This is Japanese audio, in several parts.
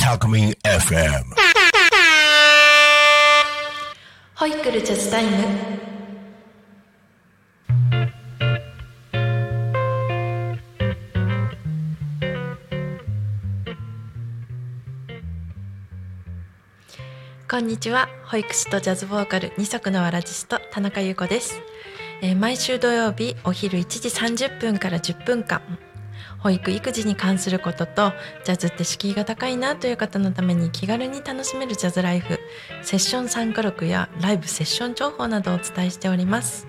タクミン FM ホイックルジャズタイム。こんにちは。保育士とジャズボーカル二足のわらじスト田中優子です、えー毎週土曜日お昼1時30分から10分間保育育児に関することとジャズって敷居が高いなという方のために気軽に楽しめるジャズライフセッション参加録やライブセッション情報などをお伝えしております。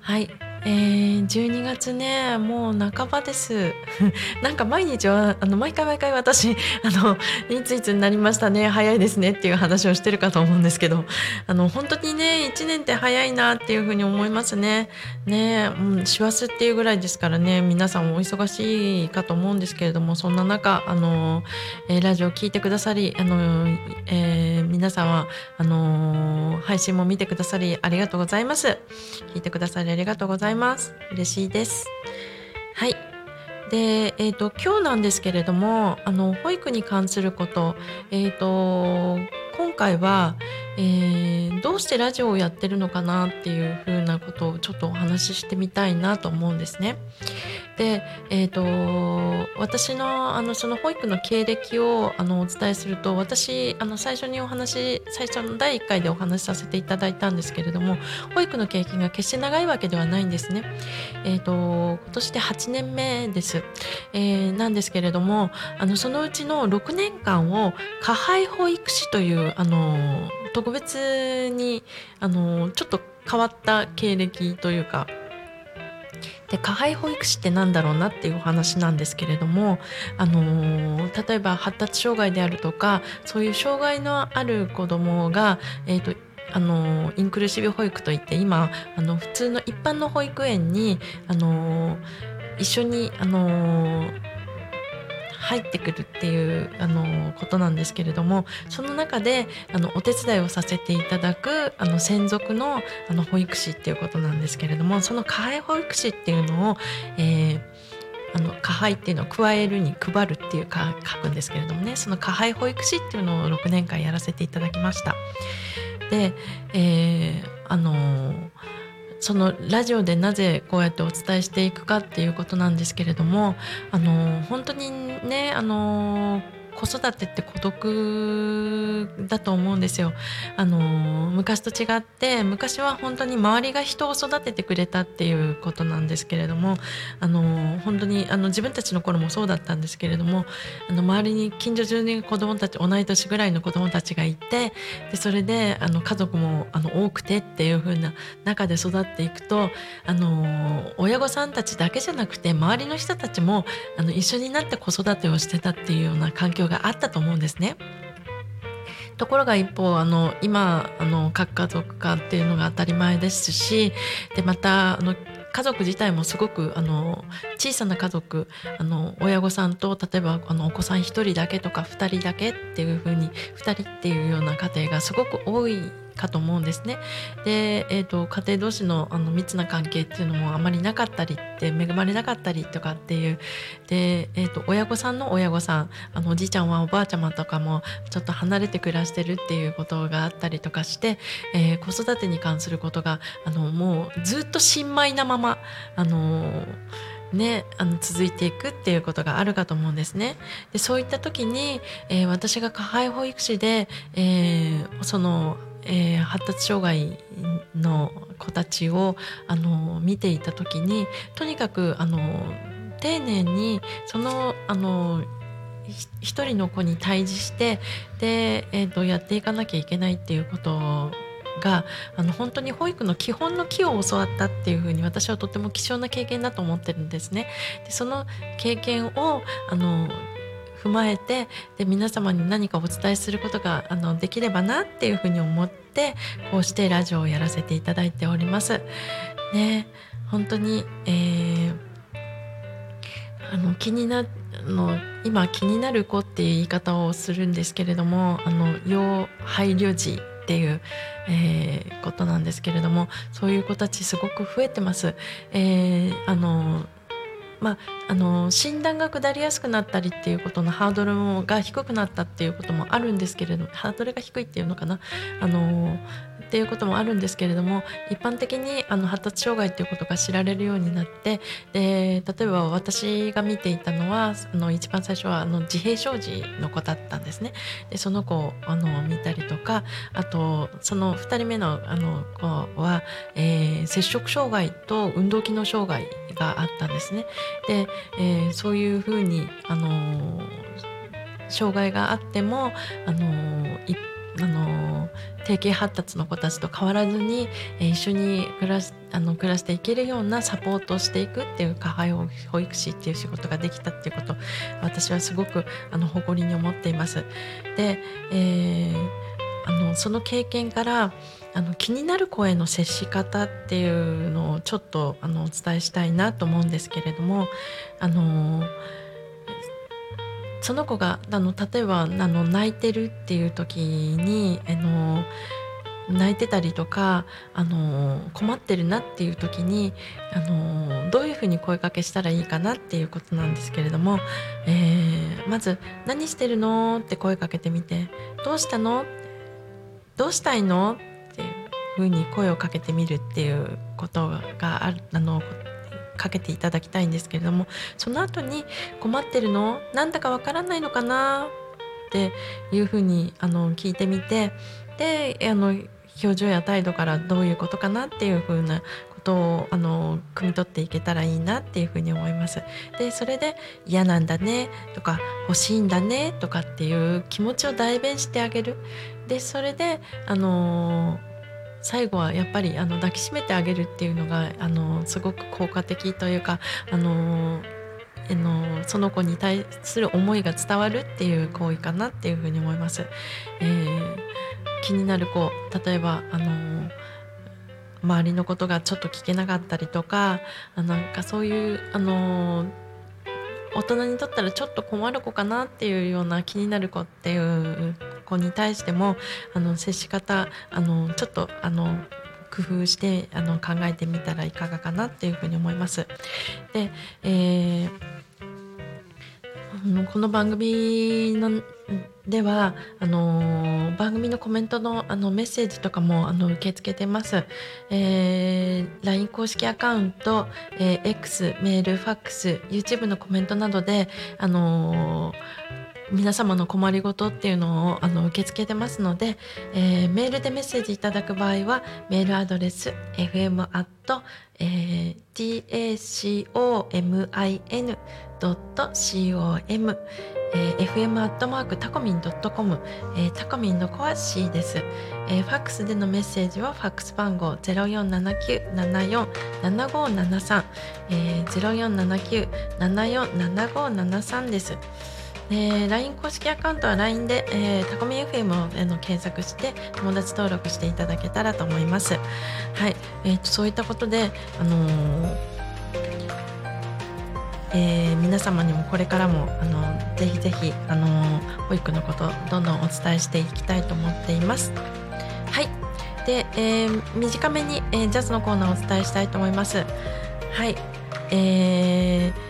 はい、えー、12月ねもう半ばです。なんか毎日はあの毎回毎回私あのいついつになりましたね早いですねっていう話をしてるかと思うんですけどあの本当にね1年って早いなっていうふうに思いますね。ねうん師走っていうぐらいですからね皆さんお忙しいかと思うんですけれどもそんな中あの、えーラジオ聞いてくださりあの、えー皆さんはあの配信も見てくださりありがとうございます。聞いてくださりありがとうございます。ます。嬉しいです。はい。で、えー、と今日なんですけれどもあの保育に関すること,、えー、と今回は、えーどうしてラジオをやってるのかなっていうふうなことをちょっとお話ししてみたいなと思うんですね。で、えー、と私のあのその保育の経歴をあのお伝えすると私あの最初にお話最初の第1回でお話しさせていただいたんですけれども保育の経験が決して長いわけではないんですね。えー、と今年で8年目です。えーなんですけれどもあのそのうちの6年間を加配保育士というあの特別にあのちょっと変わった経歴というかで加配保育士って何だろうなっていうお話なんですけれども、あのー例えば発達障害であるとかそういう障害のある子どもが、えーとあのインクルーシブ保育といって今あの普通の一般の保育園に、あのー一緒に、あのー入ってくるっていうあのことなんですけれどもその中であのお手伝いをさせていただくあの専属のあの保育士っていうことなんですけれどもその加配保育士っていうのを、えーあの加配っていうのを加えるに配るっていうか書くんですけれどもねその加配保育士っていうのを6年間やらせていただきました。で、えーあのーそのラジオでなぜこうやってお伝えしていくかっていうことなんですけれどもあの本当にねあの子育てって孤独だと思うんですよ。あの昔と違って昔は本当に周りが人を育ててくれたっていうことなんですけれどもあの本当にあの自分たちの頃もそうだったんですけれどもあの周りに近所中に子供たち同い年ぐらいの子供たちがいてでそれであの家族もあの多くてっていう風な中で育っていくとあの親御さんたちだけじゃなくて周りの人たちもあの一緒になって子育てをしてたっていうような環境があったと思うんですね。ところが一方あの今あの核家族化っていうのが当たり前ですしでまたあの家族自体もすごくあの小さな家族あの親御さんと例えばあのお子さん1人だけとか2人だけっていう風に2人っていうような家庭がすごく多いかと思うんですね。で、えー、と家庭同士のあの密な関係っていうのもあまりなかったりって恵まれなかったりとかっていうで、えー、と親御さんの親御さんあのおじいちゃんはおばあちゃまとかもちょっと離れて暮らしてるっていうことがあったりとかして、えー子育てに関することがあのもうずっと新米なままあのね、あの続いていくっていうことがあるかと思うんですね。でそういった時に、えー私が加配保育士で、えーその、えー発達障害の子たちをあの見ていた時にとにかくあの丁寧にそのあの一人の子に対峙してで、えーとやっていかなきゃいけないっていうことがあの本当に保育の基本の木を教わったっていうふうに私はとても貴重な経験だと思ってるんですね。でその経験をあの踏まえてで皆様に何かお伝えすることがあのできればなっていうふうに思ってこうしてラジオをやらせていただいております。ね本当に、えーあの気になあの今気になる子っていう言い方をするんですけれどもあの要配慮児っていう、えーことなんですけれどもそういう子たちすごく増えてます。えーあのまあ、あの診断が下りやすくなったりっていうことのハードルが低くなったっていうこともあるんですけれどもハードルが低いっていうのかな。あのっていうこともあるんですけれども一般的にあの発達障害っていうことが知られるようになってで例えば私が見ていたのはあの一番最初はあの自閉症児の子だったんですね。でその子をあの見たりとかあとその2人目のあの子は、えー、摂食障害と運動機能障害があったんですね。で、えー、そういうふうにあの障害があってもあの一あの定型発達の子たちと変わらずに、えー、一緒に暮らしあの暮らしていけるようなサポートをしていくっていう加配保育士っていう仕事ができたっていうこと私はすごくあの誇りに思っています。で、えー、あのその経験からあの気になる子への接し方っていうのをちょっとあのお伝えしたいなと思うんですけれどもあのその子があの例えばあの泣いてるっていう時にあの泣いてたりとかあの困ってるなっていう時にあのどういうふうに声かけしたらいいかなっていうことなんですけれども、えー、まず「何してるの?」って声かけてみて「どうしたの?」どうしたいの？っていうふうに声をかけてみるっていうことがあるあのかけていただきたいんですけれどもその後に困ってるの？なんだかわからないのかな？っていうふうにあの聞いてみてであの表情や態度からどういうことかなっていうふうなことをあの汲み取っていけたらいいなっていうふうに思います。でそれで嫌なんだねとか欲しいんだねとかっていう気持ちを代弁してあげる。でそれであの最後はやっぱりあの抱きしめてあげるっていうのがあのすごく効果的というかあのあのその子に対する思いが伝わるっていう行為かなっていうふうに思います。えー、気になる子例えばあの周りのことがちょっと聞けなかったりとかあなんかそういうあの大人にとったらちょっと困る子かなっていうような気になる子っていう子に対してもあの接し方あのちょっとあの工夫してあの考えてみたらいかがかなっていうふうに思います。で、えーこの番組のではあの番組のコメントのあのメッセージとかもあの受け付けてます、えー、LINE 公式アカウント、えー、X メールファックス YouTube のコメントなどであの皆様の困りごとっていうのをあの受け付けてますので、えー、メールでメッセージいただく場合はメールアドレス fm tacomin.com えー、fm アットマークタコミンドットコム、えー、タコミンの子は C です、えー、ファックスでのメッセージはファックス番号ゼロ四七九七四七五七三ゼロ四七九七四七五七三です。えー、LINE 公式アカウントは LINE で、えー、タコミ FM を、えー、の検索して友達登録していただけたらと思います。はい、えーと、そういったことで、あのーえー、皆様にもこれからも、あのー、ぜひぜひ、あのー、保育のことどんどんお伝えしていきたいと思っています。はいで、えー、短めに、えー、ジャズのコーナーをお伝えしたいと思います。はい、えー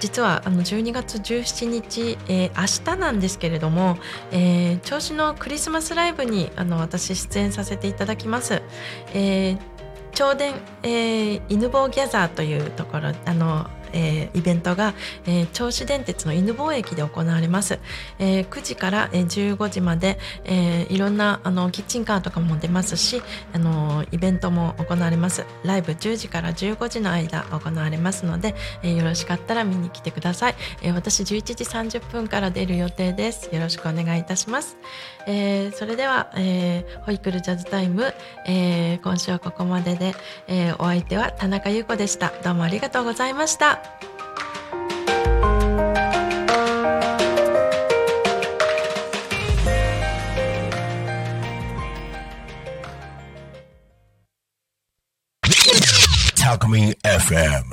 実はあの12月17日、えー、明日なんですけれども、えー、調子のクリスマスライブにあの私出演させていただきます。えー、超電、えー、犬坊ギャザーというところあのえー、イベントが、えー、銚子電鉄の犬坊駅で行われます、えー、9時から、えー、15時まで、えー、いろんなあのキッチンカーとかも出ますしあのイベントも行われます。ライブ10時から15時の間行われますので、えー、よろしかったら見に来てください、えー、私11時30分から出る予定です。よろしくお願いいたします、えー、それでは、えー、ホイクルジャズタイム、えー、今週はここまでで、えー、お相手は田中優子でした。どうもありがとうございました。Alchemy FM.